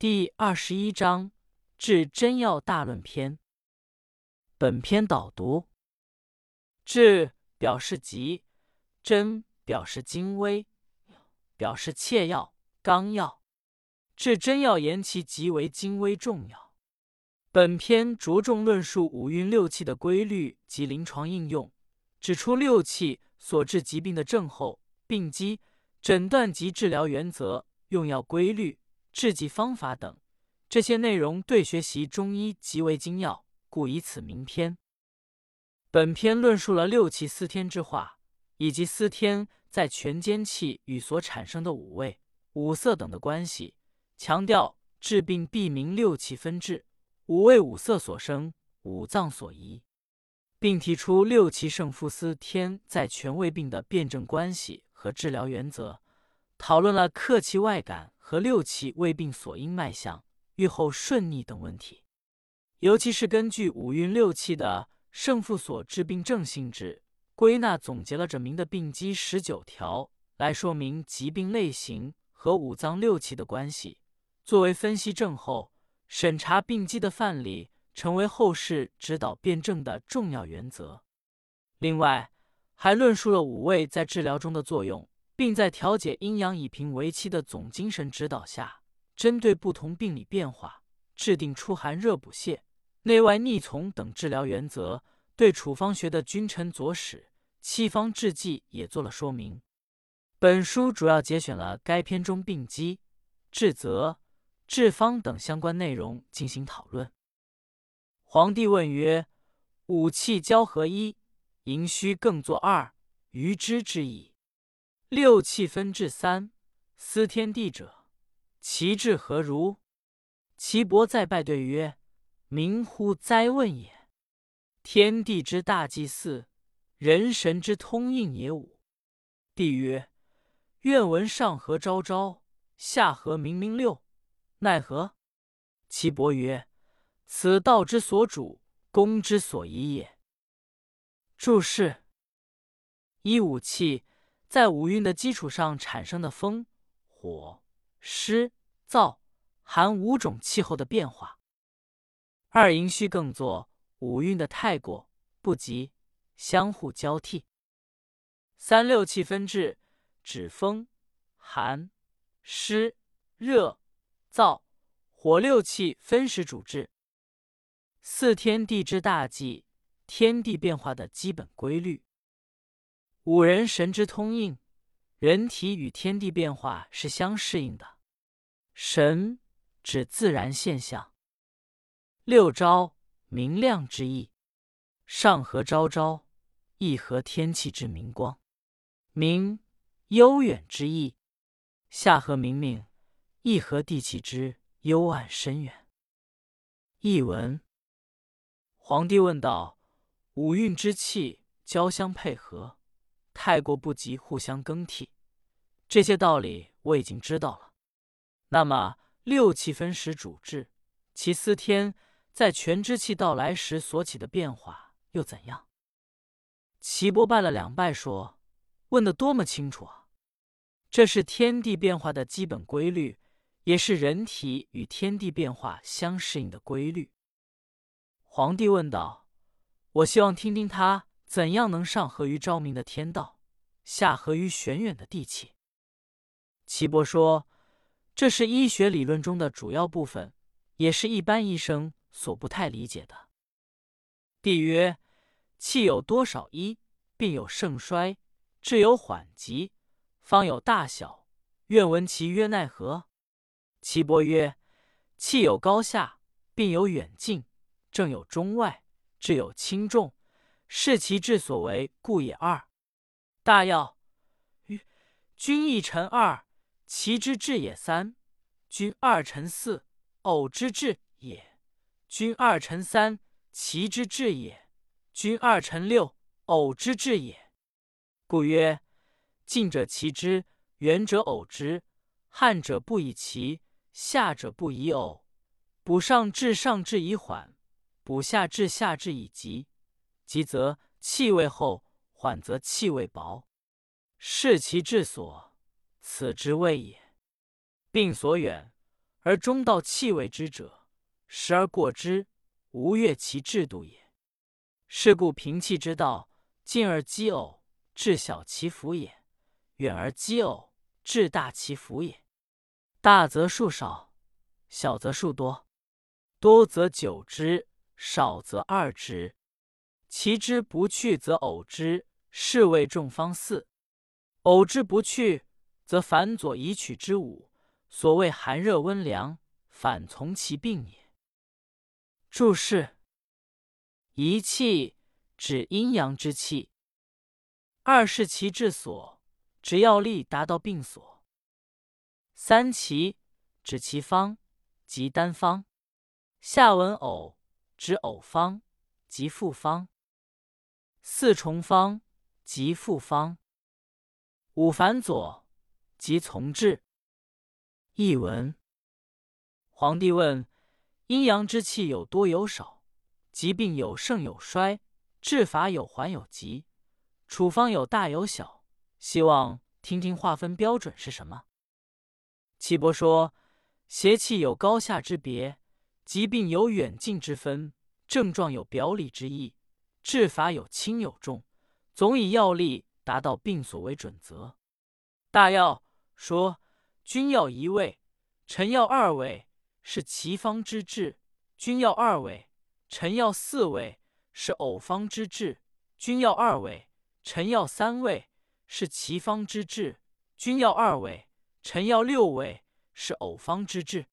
第二十一章治真药大论篇。本篇导读：治表示急，真表示精微，表示切要、纲要。治真要言其极为精微重要。本篇着重论述五运六气的规律及临床应用，指出六气所致疾病的症候、病机、诊断及治疗原则、用药规律。制剂方法等这些内容对学习中医极为精要，故以此名篇。本篇论述了六气司天之化，以及司天在全间气与所产生的五味、五色等的关系，强调治病必明六气分治，五味五色所生，五脏所宜，并提出六气胜负司天在全胃病的辩证关系和治疗原则，讨论了客气外感。和六气胃病所因脉象、愈后顺逆等问题，尤其是根据五运六气的胜负所致病症性质，归纳总结了这名的病机十九条，来说明疾病类型和五脏六气的关系，作为分析症候、审查病机的范例，成为后世指导辩证的重要原则。另外，还论述了五味在治疗中的作用。并在调节阴阳以平为期的总精神指导下，针对不同病理变化，制定出寒热补泻、内外逆从等治疗原则。对处方学的君臣佐使、七方制剂也做了说明。本书主要节选了该篇中病机、治则、治方等相关内容进行讨论。皇帝问曰：“五气交合一，营虚更作二，余之之矣。”六气分治三，司天地者，其志何如？岐伯再拜对曰：“明乎哉问也！天地之大祭祀，人神之通应也五。”帝曰：“愿闻上合昭昭，下合明明六，奈何？”岐伯曰：“此道之所主，公之所宜也。”注释：一五气。在五运的基础上产生的风、火、湿、燥、寒五种气候的变化。二阴虚更作五运的太过不及，相互交替。三六气分治，指风、寒、湿、热、燥、火六气分时主治。四天地之大纪，天地变化的基本规律。五人神之通应，人体与天地变化是相适应的。神指自然现象。六朝明亮之意，上合昭昭，亦合天气之明光；明悠远之意，下合明明，亦合地气之幽暗深远。译文：皇帝问道：五运之气交相配合。太过不及，互相更替，这些道理我已经知道了。那么六气分时主治，其司天在全之气到来时所起的变化又怎样？岐伯拜了两拜，说：“问的多么清楚啊！这是天地变化的基本规律，也是人体与天地变化相适应的规律。”皇帝问道：“我希望听听他。”怎样能上合于昭明的天道，下合于玄远的地气？岐伯说：“这是医学理论中的主要部分，也是一般医生所不太理解的。”帝曰：“气有多少一？病有盛衰，治有缓急，方有大小。愿闻其曰奈何？”岐伯曰：“气有高下，病有远近，症有中外，治有轻重。”视其志所为，故也。二大要：曰：君一臣二，其之志也；三君二臣四，偶之志也；君二臣三，其之志也；君二臣六，偶之志也。故曰：近者其之，远者偶之；汉者不以其，下者不以偶。补上至上至以缓，补下至下至以急。急则气味厚，缓则气味薄，视其治所，此之谓也。病所远，而中道气味之者，时而过之，无越其制度也。是故平气之道，近而积偶，至小其福也；远而积偶，至大其福也。大则数少，小则数多，多则久之，少则二之。其之不去，则偶之，是谓众方四。偶之不去，则反左以取之五。所谓寒热温凉，反从其病也。注释：一气指阴阳之气，二是其治所，指药力达到病所。三奇指其方，即单方。下文偶指偶方，即复方。四重方即复方，五反左即从治。译文：皇帝问：阴阳之气有多有少？疾病有盛有衰？治法有缓有急？处方有大有小？希望听听划分标准是什么。岐伯说：邪气有高下之别，疾病有远近之分，症状有表里之意。治法有轻有重，总以药力达到病所为准则。大药说：君药一味，臣药二味，是奇方之治；君药二味，臣药四味，是偶方之治；君药二味，臣药三味，是奇方之治；君药二味，臣药六味，是偶方之治。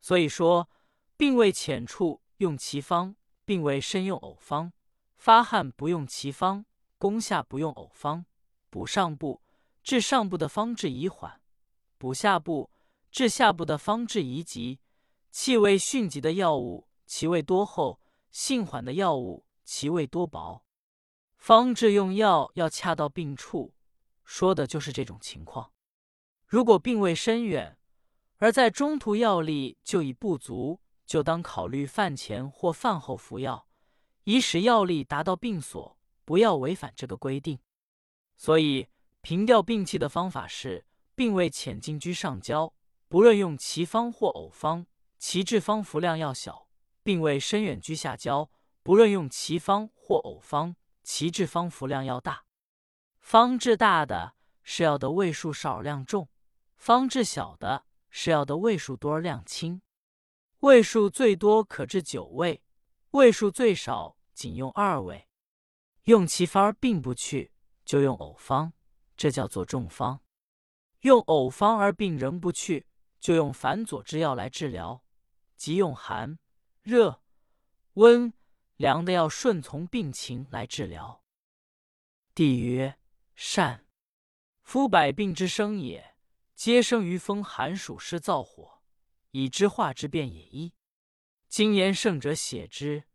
所以说，病未浅处用奇方，病未深用偶方。发汗不用其方，攻下不用偶方，补上部治上部的方治宜缓，补下部治下部的方治宜急。气味迅疾的药物，其味多厚；性缓的药物，其味多薄。方治用药要恰到病处，说的就是这种情况。如果病未深远，而在中途药力就已不足，就当考虑饭前或饭后服药。以使药力达到病所，不要违反这个规定。所以平调病气的方法是：病位浅近居上焦，不论用奇方或偶方，其治方服量要小；病位深远居下焦，不论用奇方或偶方，其治方服量要大。方治大的是要的位数少量重，方治小的是要的位数多而量轻。位数最多可治九味，位数最少。仅用二味，用其方并不去，就用偶方，这叫做重方；用偶方而病仍不去，就用反左之药来治疗，即用寒、热、温、凉的药顺从病情来治疗。帝曰：善。夫百病之生也，皆生于风寒暑湿燥火，以之化之变也。一今言圣者写之。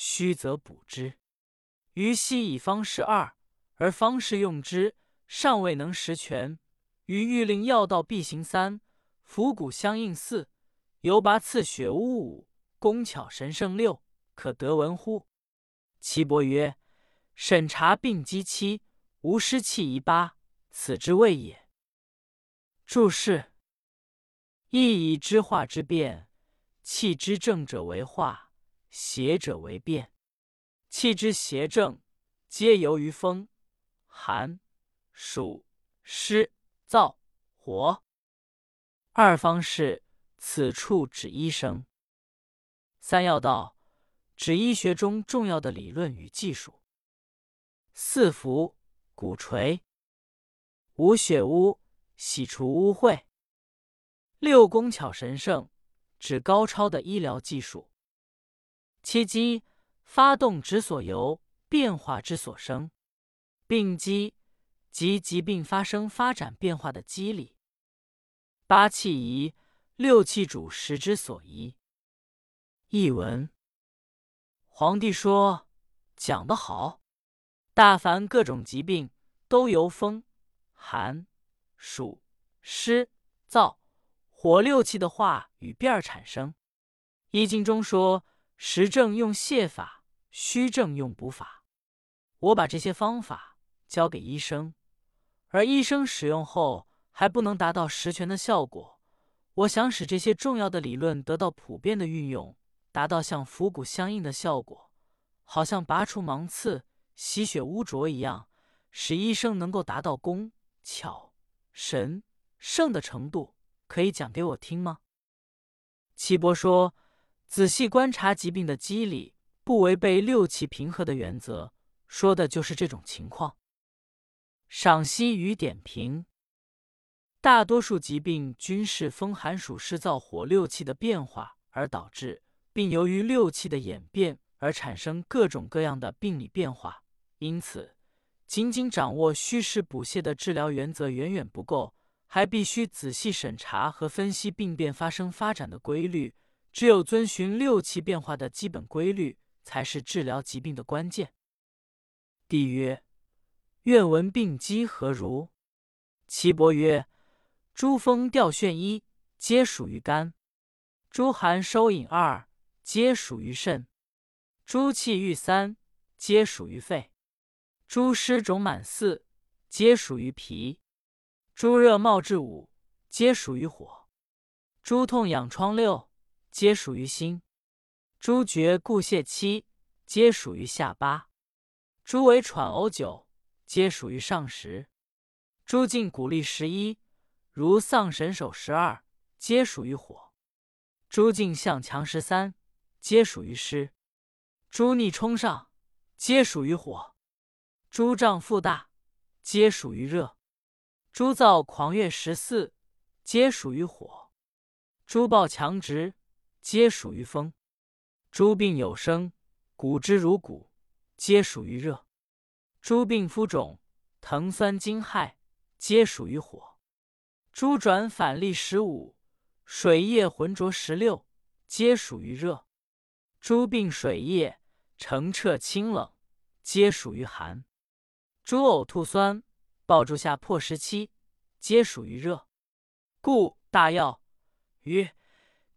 虚则补之。于昔以方士二，而方士用之，尚未能实全。于欲令药道必行三，伏骨相应四，犹拔刺血乌五，工巧神圣六，可得闻乎？岐伯曰：审查病机七，无湿气宜八，此之谓也。注释：亦以之化之变，气之正者为化。邪者为变，气之邪正，皆由于风、寒、暑、湿、燥、火。二方是此处指医生。三要道指医学中重要的理论与技术。四服鼓槌，五血污洗除污秽。六工巧神圣指高超的医疗技术。七机发动之所由，变化之所生。病机即疾病发生、发展、变化的机理。八气宜，六气主时之所宜。译文：皇帝说：“讲得好！大凡各种疾病，都由风、寒、暑、湿、燥、火六气的化与变而产生。”《易经》中说。实证用泻法，虚证用补法。我把这些方法交给医生，而医生使用后还不能达到十全的效果，我想使这些重要的理论得到普遍的运用，达到像伏骨相应的效果，好像拔除芒刺、洗血污浊一样，使医生能够达到工巧神圣的程度。可以讲给我听吗？岐伯说：“仔细观察疾病的机理，不违背六气平和的原则，说的就是这种情况。”赏析与点评：大多数疾病均是风寒暑湿燥火六气的变化而导致，并由于六气的演变而产生各种各样的病理变化。因此，仅仅掌握虚实补泻的治疗原则远远不够。还必须仔细审查和分析病变发生发展的规律，只有遵循六气变化的基本规律，才是治疗疾病的关键。帝曰：“愿闻病机何如？”岐伯曰：“诸风调眩一，皆属于肝；诸寒收引二，皆属于肾；诸气郁三，皆属于肺；诸湿肿满四，皆属于脾。”诸热冒至五，皆属于火；诸痛痒疮六，皆属于心；诸厥固泄七，皆属于下八；诸为喘呕九，皆属于上十；诸尽骨力十一，如丧神手十二，皆属于火；诸尽向强十三，皆属于湿；诸逆冲上，皆属于火；诸胀腹大，皆属于热。诸燥狂越十四，皆属于火；诸暴强直，皆属于风；诸病有生，骨之如骨，皆属于热；诸病肤肿、疼酸惊骇，皆属于火；诸转反利十五，水液浑浊十六，皆属于热；诸病水液澄澈清冷，皆属于寒；诸呕吐酸。抱住下破十七，皆属于热，故大药曰：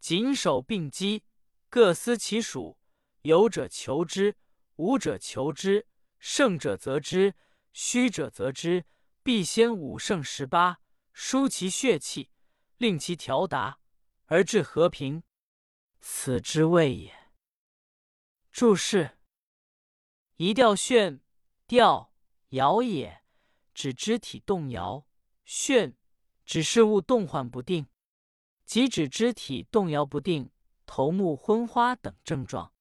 谨守并机，各司其属。有者求之，无者求之。胜者则之，虚者则之。必先五胜十八，疏其血气，令其调达，而致和平，此之谓也。注释：一调炫，调摇也。指肢体动摇，眩指事物动唤不定，即指肢体动摇不定、头目昏花等症状。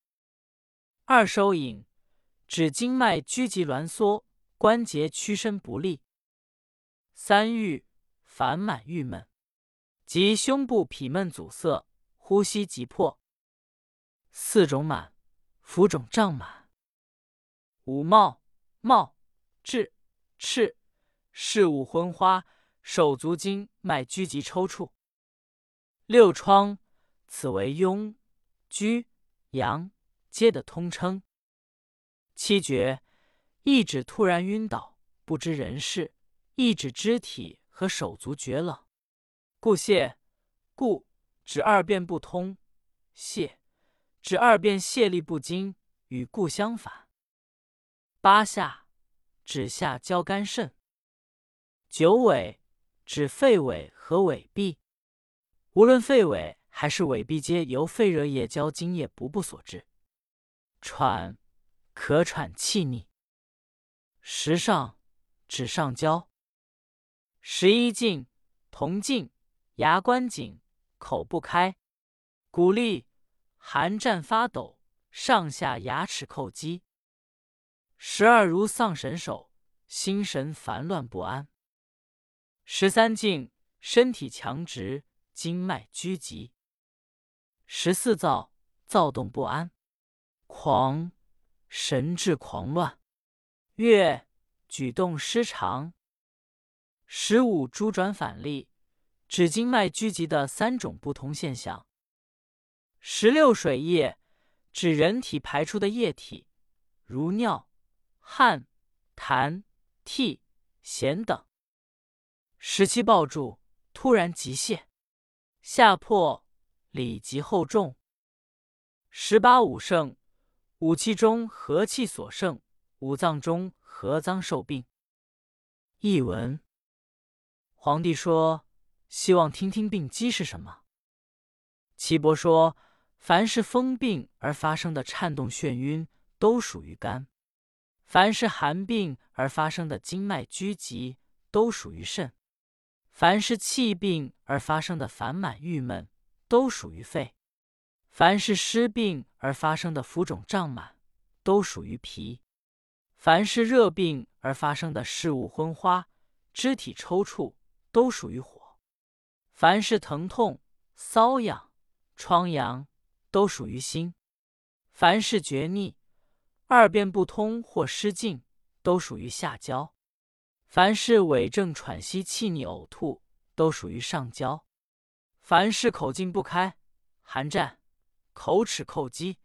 二收引指经脉拘急挛缩，关节屈伸不利。三郁烦满郁闷，即胸部痞闷阻塞，呼吸急迫。四种满浮肿胀满。五冒冒滞赤。视物昏花，手足经脉拘急抽搐。六疮，此为痈、疽、阳皆的通称。七绝，一指突然晕倒，不知人事；一指肢体和手足厥冷。故泄，故指二便不通；泄，指二便泄力不精，与故相反。八下，指下焦肝肾。九尾指肺尾和尾壁，无论肺尾还是尾壁，皆由肺热液交津液不布所致。喘，咳喘气逆。十上指上焦。十一进，铜镜，牙关紧，口不开。骨立，寒战发抖，上下牙齿叩击。十二如丧神手，心神烦乱不安。十三境，身体强直，经脉拘急。十四躁，躁动不安。狂，神志狂乱。月，举动失常。十五诸转反利，指经脉拘急的三种不同现象。十六水液，指人体排出的液体，如尿、汗、痰、涕、涎等。十七抱住，突然急泄，下破，里急后重。十八五盛，五气中和气所盛，五脏中合脏受病。译文：皇帝说，希望听听病机是什么。岐伯说，凡是风病而发生的颤动、眩晕，都属于肝；凡是寒病而发生的经脉拘急，都属于肾；凡是气病而发生的烦满郁闷，都属于肺；凡是湿病而发生的浮肿胀满，都属于脾；凡是热病而发生的视物昏花、肢体抽搐，都属于火；凡是疼痛、瘙痒、疮疡，都属于心；凡是厥逆、二便不通或失禁，都属于下焦；凡是痿症、喘息、气逆、呕吐，都属于上焦；凡是口径不开、寒战、口齿叩击、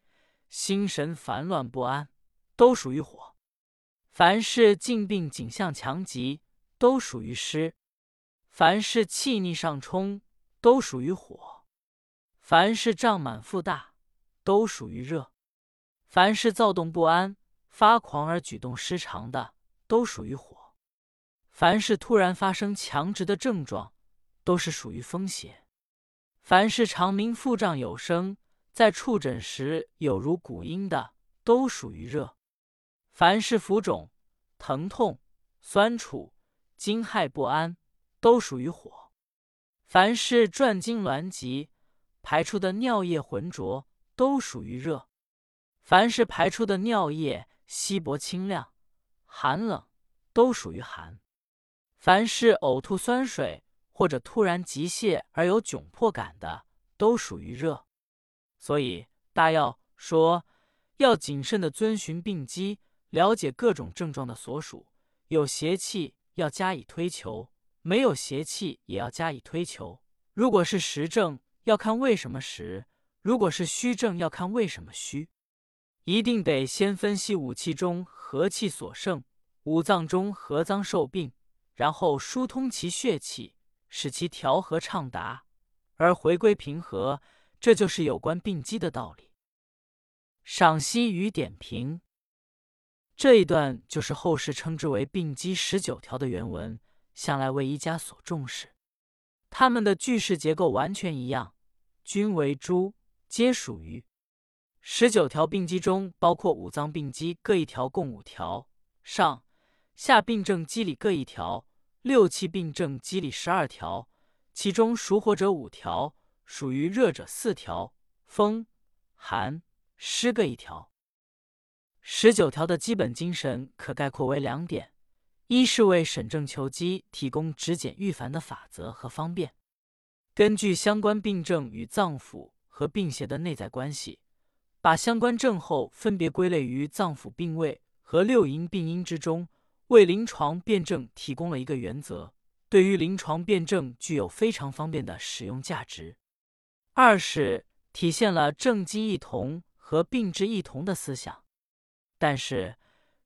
心神烦乱不安，都属于火；凡是静病景象强急，都属于湿；凡是气逆上冲，都属于火；凡是胀满腹大，都属于热；凡是躁动不安、发狂而举动失常的，都属于火；凡是突然发生强直的症状，都是属于风邪；凡是肠鸣腹胀有声，在触诊时有如鼓音的，都属于热；凡是浮肿、疼痛、酸楚、惊骇不安，都属于火；凡是转经挛急，排出的尿液浑浊，都属于热；凡是排出的尿液稀薄清亮、寒冷，都属于寒；凡是呕吐酸水或者突然急泻而有窘迫感的，都属于热。所以大要说，要谨慎的遵循病机，了解各种症状的所属。有邪气要加以推求，没有邪气也要加以推求。如果是实症，要看为什么实；如果是虚症，要看为什么虚。一定得先分析五气中何气所盛，五脏中何脏受病，然后疏通其血气，使其调和畅达，而回归平和。这就是有关病机的道理。赏析与点评：这一段就是后世称之为“病机十九条”的原文，向来为医家所重视。它们的句式结构完全一样，均为诸，皆属于十九条病机中，包括五脏病机各一条，共五条；上下病症机理各一条，六气病症机理十二条。其中属火者五条。属于热者四条，风、寒、湿各一条。十九条的基本精神可概括为两点：一是为审症求机提供止检预防的法则和方便；根据相关病症与脏腑和病邪的内在关系，把相关症候分别归类于脏腑病位和六淫病因之中，为临床辩证提供了一个原则，对于临床辩证具有非常方便的使用价值。二是体现了正机异同和病治异同的思想，但是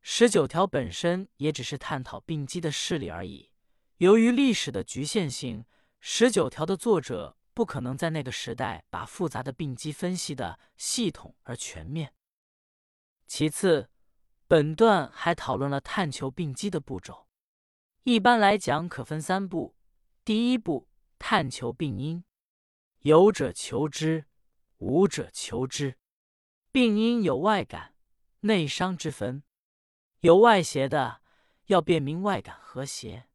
十九条本身也只是探讨病机的事例而已。由于历史的局限性，十九条的作者不可能在那个时代把复杂的病机分析的系统而全面。其次，本段还讨论了探求病机的步骤，一般来讲可分三步：第一步，探求病因。有者求之，无者求之。病因有外感、内伤之分，有外邪的要辨明外感和邪，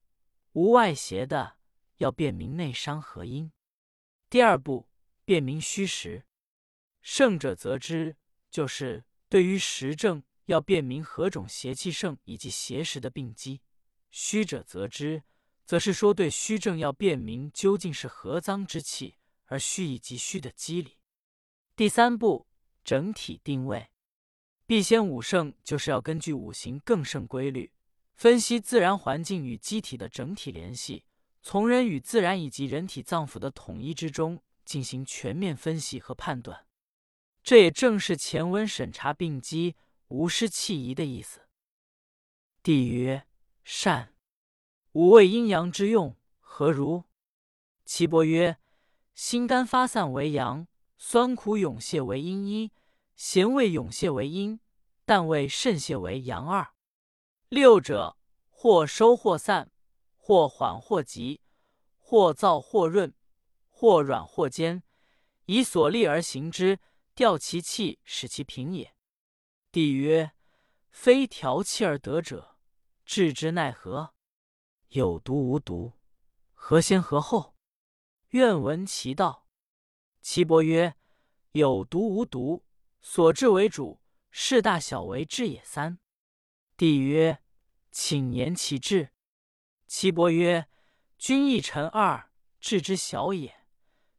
无外邪的要辨明内伤和因。第二步，辨明虚实。盛者则知，就是对于实症要辨明何种邪气盛以及邪实的病机；虚者则知，则是说对虚症要辨明究竟是何脏之气。而虚以及虚的机理。第三步，整体定位。必先五圣，就是要根据五行更盛规律，分析自然环境与机体的整体联系，从人与自然以及人体脏腑的统一之中进行全面分析和判断。这也正是前文审查病机无失气宜的意思。帝曰：善。五味阴阳之用何如？岐伯曰。心肝发散为阳，酸苦涌泄为阴一，咸味涌泄为阴，淡味渗泄为阳二。六者或收或散，或缓或急，或燥或润，或软或坚，以所利而行之，调其气，使其平也。帝曰：非调气而得者，治之奈何？有毒无毒，何先何后？愿闻其道。岐伯曰：有毒无毒，所治为主，事大小为治也。三。帝曰：请言其治。岐伯曰：君一臣二，治之小也。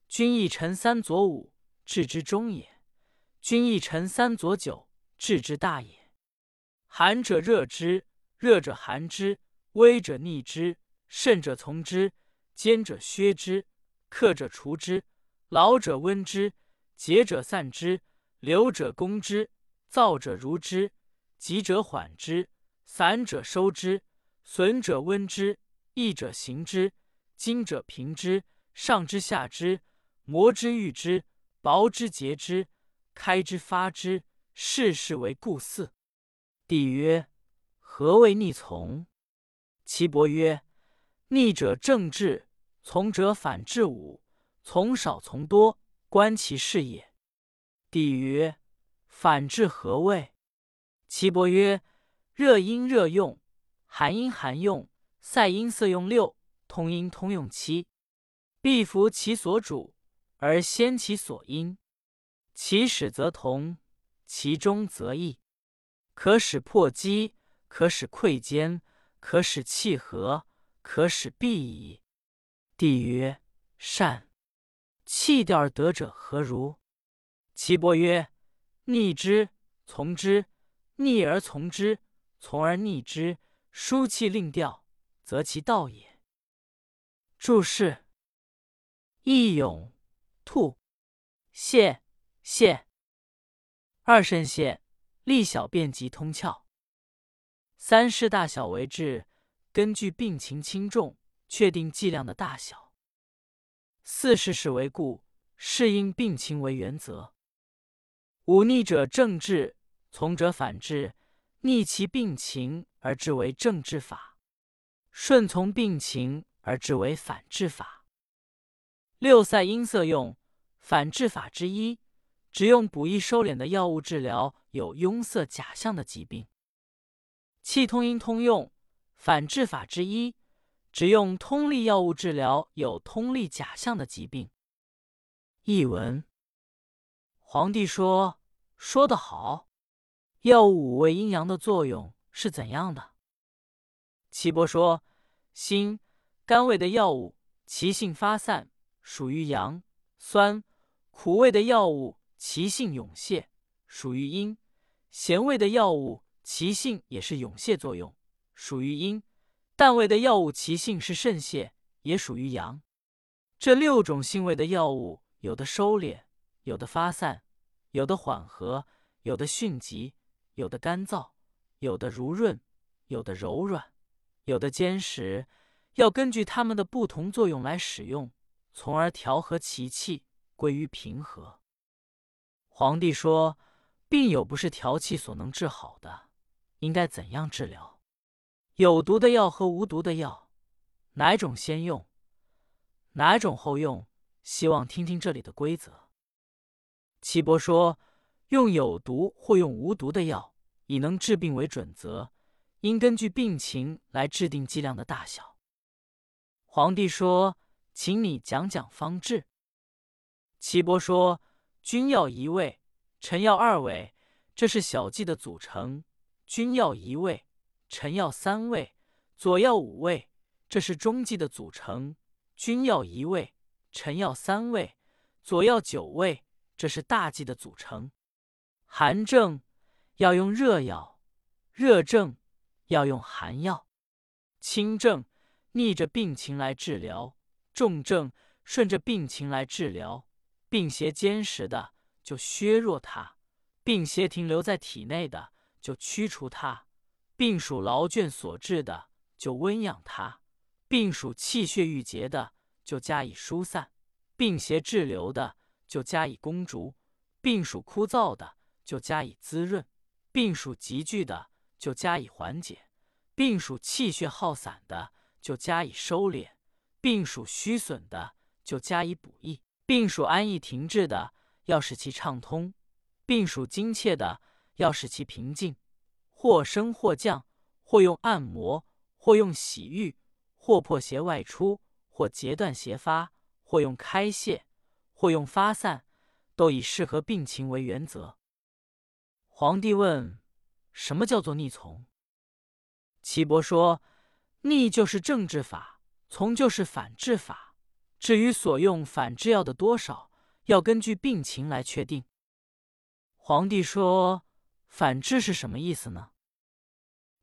君一臣三左五，治之中也；君一臣三左九，治之大也。寒者热之，热者寒之，危者逆之，甚者从之，坚者削之，克者除之，劳者温之，节者散之，流者攻之，燥者如之，急者缓之，散者收之，损者温之，益者行之，精者平之，上之下之。磨之愈之，薄之结之，开之发之，世事为故四。帝曰：何谓逆从？岐伯曰：逆者正治，从者反治五，从少从多，观其事也。帝曰：反治何谓？岐伯曰：热因热用，寒因寒用，塞因塞用六，通因通用七，必服其所主。而先其所因，其始则同，其中则易。可使破积，可使溃坚，可使气和，可使闭矣。帝曰：善。气调而得者何如？岐伯曰：逆之，从之；逆而从之，从而逆之。疏气令调，则其道也。注释：义勇。兔，谢，谢二肾泻利小便及通窍三是大小为治，根据病情轻重确定剂量的大小。四是是为故，适应病情为原则。五逆者正治，从者反治，逆其病情而治为正治法，顺从病情而治为反治法。六塞音色用反治法之一，只用补益收敛的药物治疗有壅塞假象的疾病。气通阴通用反治法之一，只用通利药物治疗有通利假象的疾病。译文：皇帝说：“说得好，药物五味阴阳的作用是怎样的？”岐伯说：“辛、甘味的药物，其性发散。”属于阳，酸苦味的药物其性涌泄，属于阴；咸味的药物其性也是涌泄作用，属于阴；淡味的药物其性是渗泄，也属于阳。这六种性味的药物，有的收敛，有的发散，有的缓和，有的迅疾，有的干燥，有的如润，有的柔软，有的坚实，要根据它们的不同作用来使用。从而调和其气，归于平和。皇帝说：“病有不是调气所能治好的，应该怎样治疗？有毒的药和无毒的药，哪种先用，哪种后用？希望听听这里的规则。”岐伯说：“用有毒或用无毒的药，以能治病为准则，应根据病情来制定剂量的大小。”皇帝说。请你讲讲方治。岐伯说：“君药一味，臣药二味，这是小剂的组成；君药一味，臣药三味，左药五味，这是中剂的组成；君药一味，臣药三味，左药九味，这是大剂的组成。寒症要用热药，热症要用寒药，轻症逆着病情来治疗。”重症顺着病情来治疗，病邪坚实的就削弱它，病邪停留在体内的就驱除它，病属劳倦所致的就温养它，病属气血郁结的就加以疏散，病邪滞留的就加以攻逐，病属枯燥的就加以滋润，病属急剧的就加以缓解，病属气血耗散的就加以收敛。病属虚损的，就加以补益；病属安逸停滞的，要使其畅通；病属精切的，要使其平静。或升或降，或用按摩，或用洗浴，或破邪外出，或截断邪发，或用开泄，或用发散，都以适合病情为原则。皇帝问：“什么叫做逆从？”岐伯说：“逆就是正治法，从就是反治法。至于所用反制药的多少，要根据病情来确定。”皇帝说：“反治是什么意思呢？”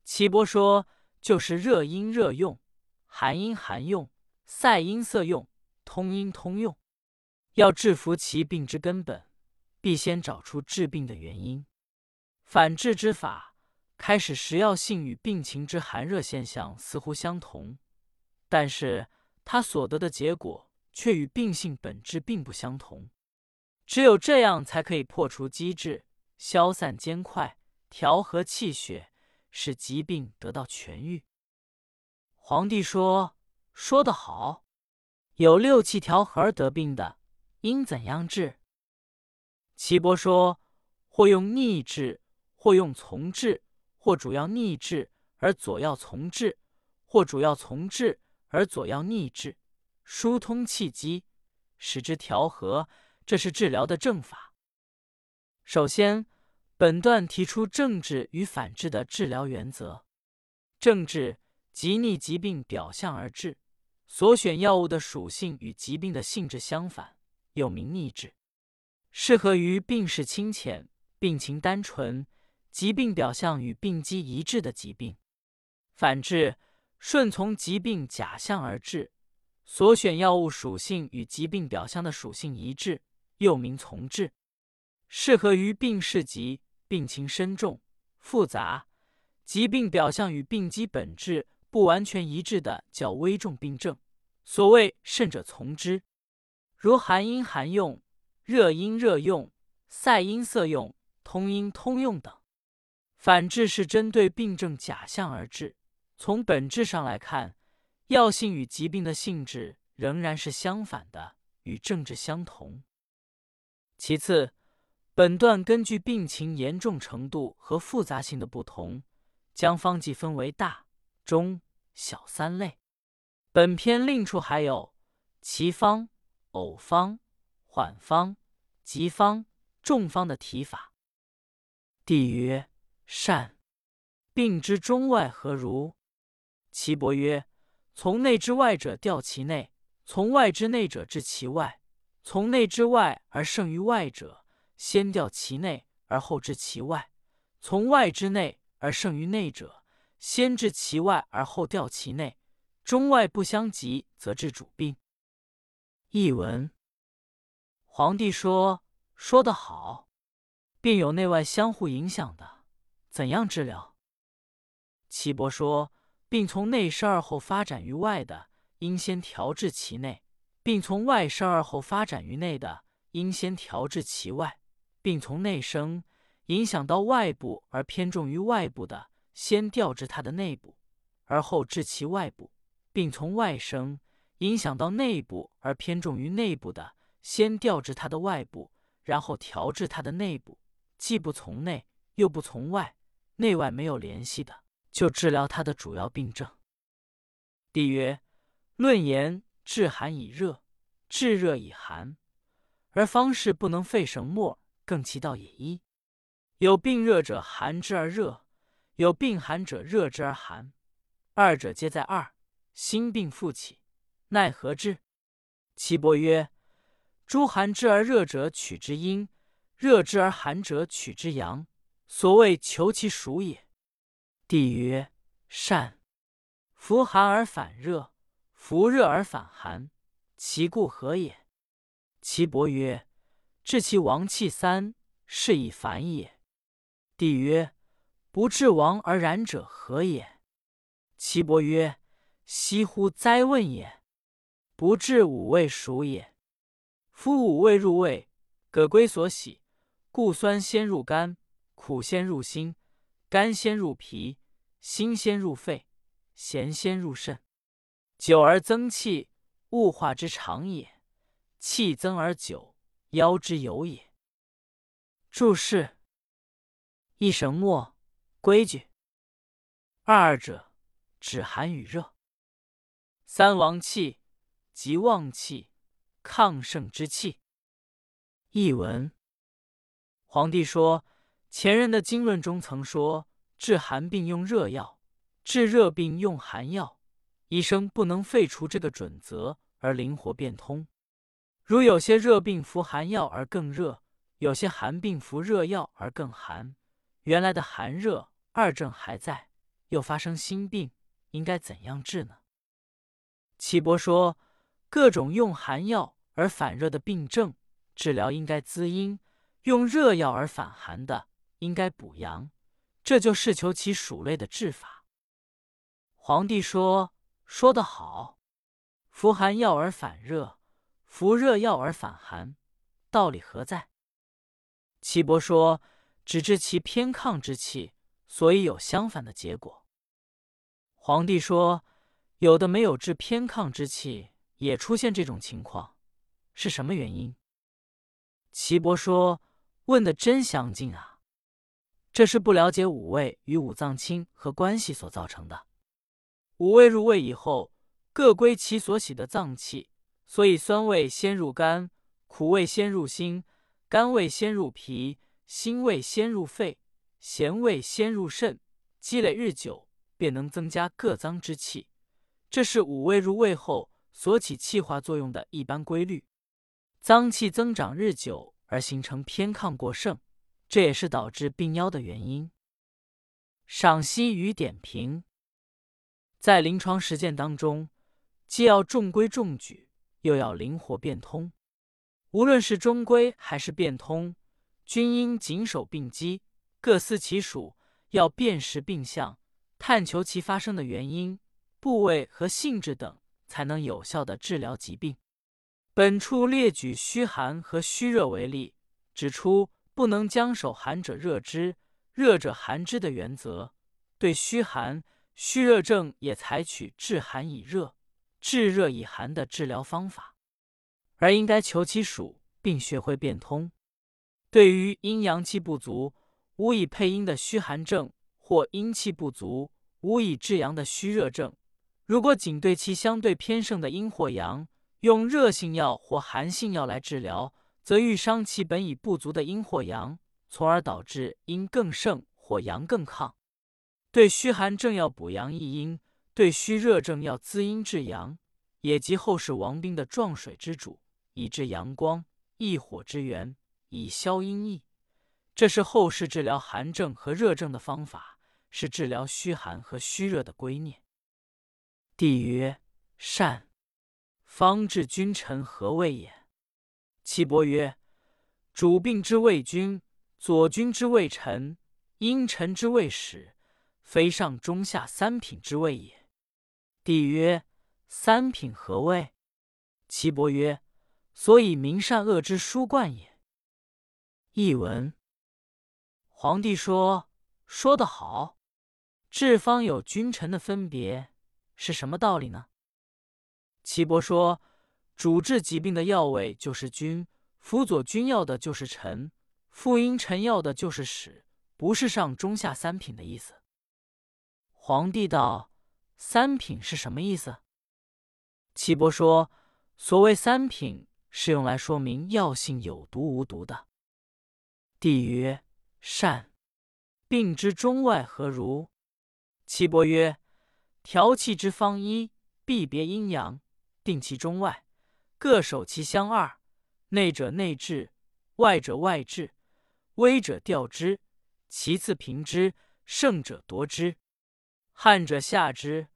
岐伯说：“就是热阴热用，寒阴寒用，塞阴塞用，通阴通用。要治服其病之根本，必先找出治病的原因。反治之法。”开始时药性与病情之寒热现象似乎相同，但是他所得的结果却与病性本质并不相同。只有这样才可以破除机制，消散坚块，调和气血，使疾病得到痊愈。皇帝说：“说得好，有六气调和而得病的，应怎样治？”岐伯说：“或用逆治，或用从治。”或主要逆治而左要从治，或主要从治而左要逆治，疏通气机，使之调和，这是治疗的正法。首先，本段提出正治与反治的治疗原则。正治即逆疾病表象而治，所选药物的属性与疾病的性质相反，又名逆治，适合于病势轻浅、病情单纯。疾病表象与病机一致的疾病，反治顺从疾病假象而治，所选药物属性与疾病表象的属性一致，又名从治，适合于病势急、病情深重、复杂、疾病表象与病机本质不完全一致的较危重病症。所谓甚者从之，如寒阴寒用、热阴热用、塞阴塞用、通阴通用等。反治是针对病症假象而治，从本质上来看，药性与疾病的性质仍然是相反的，与政治相同。其次，本段根据病情严重程度和复杂性的不同，将方剂分为大、中、小三类。本篇另处还有奇方、偶方、缓方、急方、重方的提法。帝曰。善，病之中外何如？岐伯曰：从内之外者调其内，从外之内者治其外。从内之外而胜于外者，先调其内而后治其外；从外之内而胜于内者，先治其外而后调其内。中外不相及，则治主病。译文：皇帝说：“说得好，病有内外相互影响的。”怎样治疗？岐伯说：并从内生而后发展于外的，应先调治其内；并从外生而后发展于内的，应先调治其外；并从内生，影响到外部而偏重于外部的，先调治它的内部，而后治其外部；并从外生，影响到内部而偏重于内部的，先调治它的外部，然后调治它的内部。既不从内，又不从外。内外没有联系的，就治疗他的主要病症。帝曰：论言治寒以热，治热以寒，而方士不能废绳墨，更其道也。一有病热者寒之而热，有病寒者热之而寒，二者皆在二，心病复起，奈何之？岐伯曰：诸寒之而热者取之阴，热之而寒者取之阳。所谓求其属也。帝曰：善。夫寒而反热，夫热而反寒，其故何也？岐伯曰：治其亡气三，是以反也。帝曰：不治亡而然者何也？岐伯曰：惜乎哉问也！不治五味熟也。夫五味入胃，葛归所喜，故酸先入肝。苦先入心，甘先入脾，辛先入肺，咸先入肾，久而增气，物化之常也。气增而久，腰之有也。注释：一神墨规矩。二者止寒与热。三王气即旺气、亢盛之气。译文：皇帝说，前人的经论中曾说，治寒病用热药，治热病用寒药。医生不能废除这个准则而灵活变通。如有些热病服寒药而更热，有些寒病服热药而更寒，原来的寒热二症还在。又发生心病，应该怎样治呢？岐伯说，各种用寒药而反热的病症，治疗应该滋阴；用热药而反寒的，应该补阳。这就是求其属类的治法。皇帝说：“说得好，服寒药而反热，服热药而反寒，道理何在？”岐伯说：“只治其偏亢之气，所以有相反的结果。”皇帝说：“有的没有治偏亢之气，也出现这种情况，是什么原因？”岐伯说：“问的真详尽啊！这是不了解五味与五脏亲和关系所造成的。五味入胃以后，各归其所喜的脏器，所以酸味先入肝，苦味先入心，甘味先入脾，辛味先入肺，咸味先入肾，积累日久。”便能增加各脏之气，这是五味入胃后所起气化作用的一般规律。脏气增长日久而形成偏亢过盛，这也是导致病夭的原因。赏析与点评：在临床实践当中，既要中规中矩，又要灵活变通。无论是中规还是变通，均应谨守病机，各司其属，要辨识病象。探求其发生的原因、部位和性质等，才能有效的治疗疾病。本处列举虚寒和虚热为例，指出不能将守寒者热之，热者寒之的原则。对虚寒、虚热症也采取治寒以热、治热以寒的治疗方法，而应该求其属，并学会变通。对于阴阳气不足、无以配阴的虚寒症。或阴气不足，无以治阳的虚热症，如果仅对其相对偏盛的阴或阳，用热性药或寒性药来治疗，则欲伤其本已不足的阴或阳，从而导致阴更盛或阳更亢。对虚寒症要补阳益阴，对虚热症要滋阴治阳，也即后世王兵的壮水之主，以治阳光，益火之源，以消阴翳。这是后世治疗寒症和热症的方法。是治疗虚寒和虚热的归念。帝曰：“善。方治君臣何谓也？”岐伯曰：“主病之谓君，左君之谓臣，阴臣之谓使，非上中下三品之谓也。”帝曰：“三品何谓？”岐伯曰：“所以明善恶之书贯也。”译文：皇帝说：“说得好。”治方有君臣的分别是什么道理呢？岐伯说，主治疾病的药味就是君，辅佐君药的就是臣，复阴臣药的就是使，不是上中下三品的意思。皇帝道：“三品是什么意思？”岐伯说：“所谓三品，是用来说明药性有毒无毒的。”帝曰：“善。病之中外何如？”岐伯曰：“调气之方一，必别阴阳，定其中外，各守其相二。内者内治，外者外治。微者调之，其次平之，胜者夺之。汗者下之，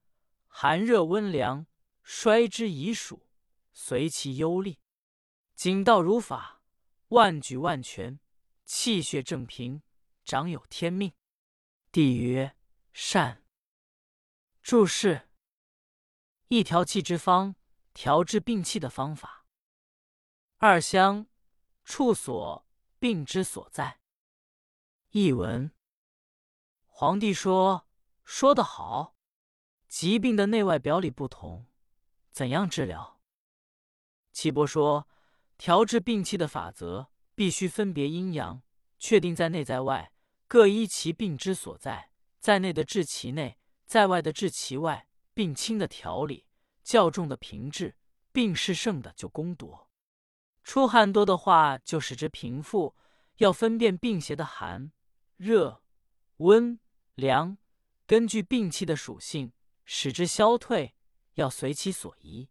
寒热温凉，衰之以暑，随其忧厉。景道如法，万举万全，气血正平，长有天命。”帝曰：“善。”注释：一条气之方，调治病气的方法。二香，处所，病之所在。译文：皇帝说：“说得好，疾病的内外表里不同，怎样治疗？”岐伯说：“调治病气的法则，必须分别阴阳，确定在内在外，各依其病之所在，在内的治其内，在外的治其外。病轻的调理，较重的平治；病势盛的就攻夺。出汗多的话，就使之平复。要分辨病邪的寒、热、温、凉，根据病气的属性，使之消退。要随其所宜，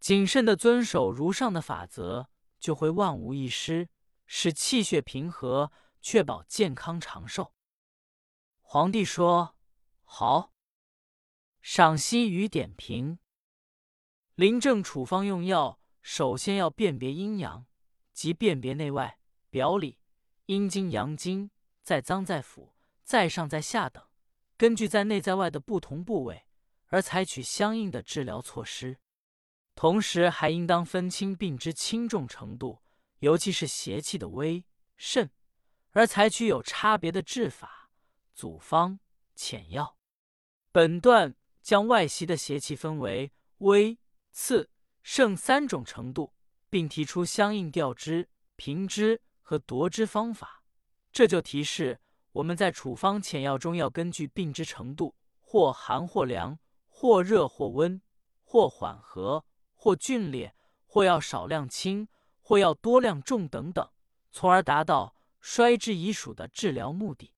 谨慎的遵守如上的法则，就会万无一失，使气血平和，确保健康长寿。皇帝说：“好。”赏析与点评：临症处方用药，首先要辨别阴阳，即辨别内外表里、阴经、阳经，在脏在腑，在上在下等，根据在内在外的不同部位。而采取相应的治疗措施，同时还应当分清病之轻重程度，尤其是邪气的微甚，而采取有差别的治法、组方、浅药。本段将外袭的邪气分为微、次、盛三种程度，并提出相应调之、平之和夺之方法。这就提示我们在处方浅药中，要根据病之程度，或寒或凉。或热或温，或缓和，或峻烈，或要少量轻，或要多量重等等，从而达到衰之已属的治疗目的。